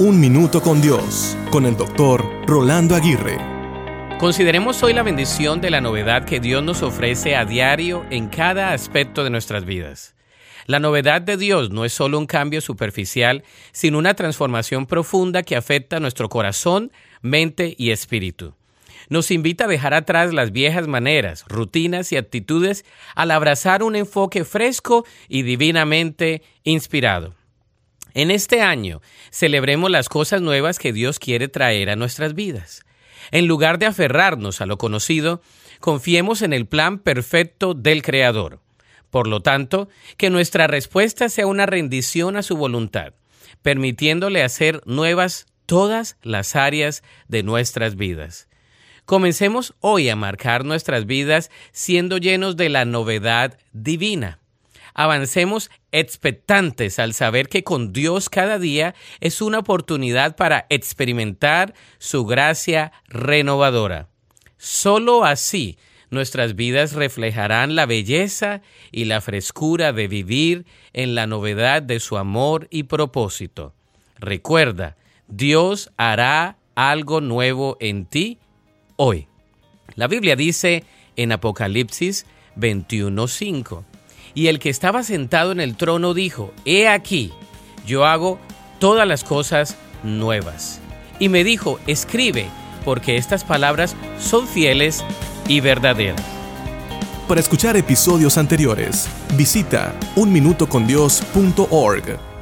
Un Minuto con Dios, con el doctor Rolando Aguirre. Consideremos hoy la bendición de la novedad que Dios nos ofrece a diario en cada aspecto de nuestras vidas. La novedad de Dios no es solo un cambio superficial, sino una transformación profunda que afecta nuestro corazón, mente y espíritu. Nos invita a dejar atrás las viejas maneras, rutinas y actitudes al abrazar un enfoque fresco y divinamente inspirado. En este año, celebremos las cosas nuevas que Dios quiere traer a nuestras vidas. En lugar de aferrarnos a lo conocido, confiemos en el plan perfecto del Creador. Por lo tanto, que nuestra respuesta sea una rendición a su voluntad, permitiéndole hacer nuevas todas las áreas de nuestras vidas. Comencemos hoy a marcar nuestras vidas siendo llenos de la novedad divina avancemos expectantes al saber que con Dios cada día es una oportunidad para experimentar su gracia renovadora. Solo así nuestras vidas reflejarán la belleza y la frescura de vivir en la novedad de su amor y propósito. Recuerda, Dios hará algo nuevo en ti hoy. La Biblia dice en Apocalipsis 21:5, y el que estaba sentado en el trono dijo, He aquí, yo hago todas las cosas nuevas. Y me dijo, escribe, porque estas palabras son fieles y verdaderas. Para escuchar episodios anteriores, visita unminutocondios.org.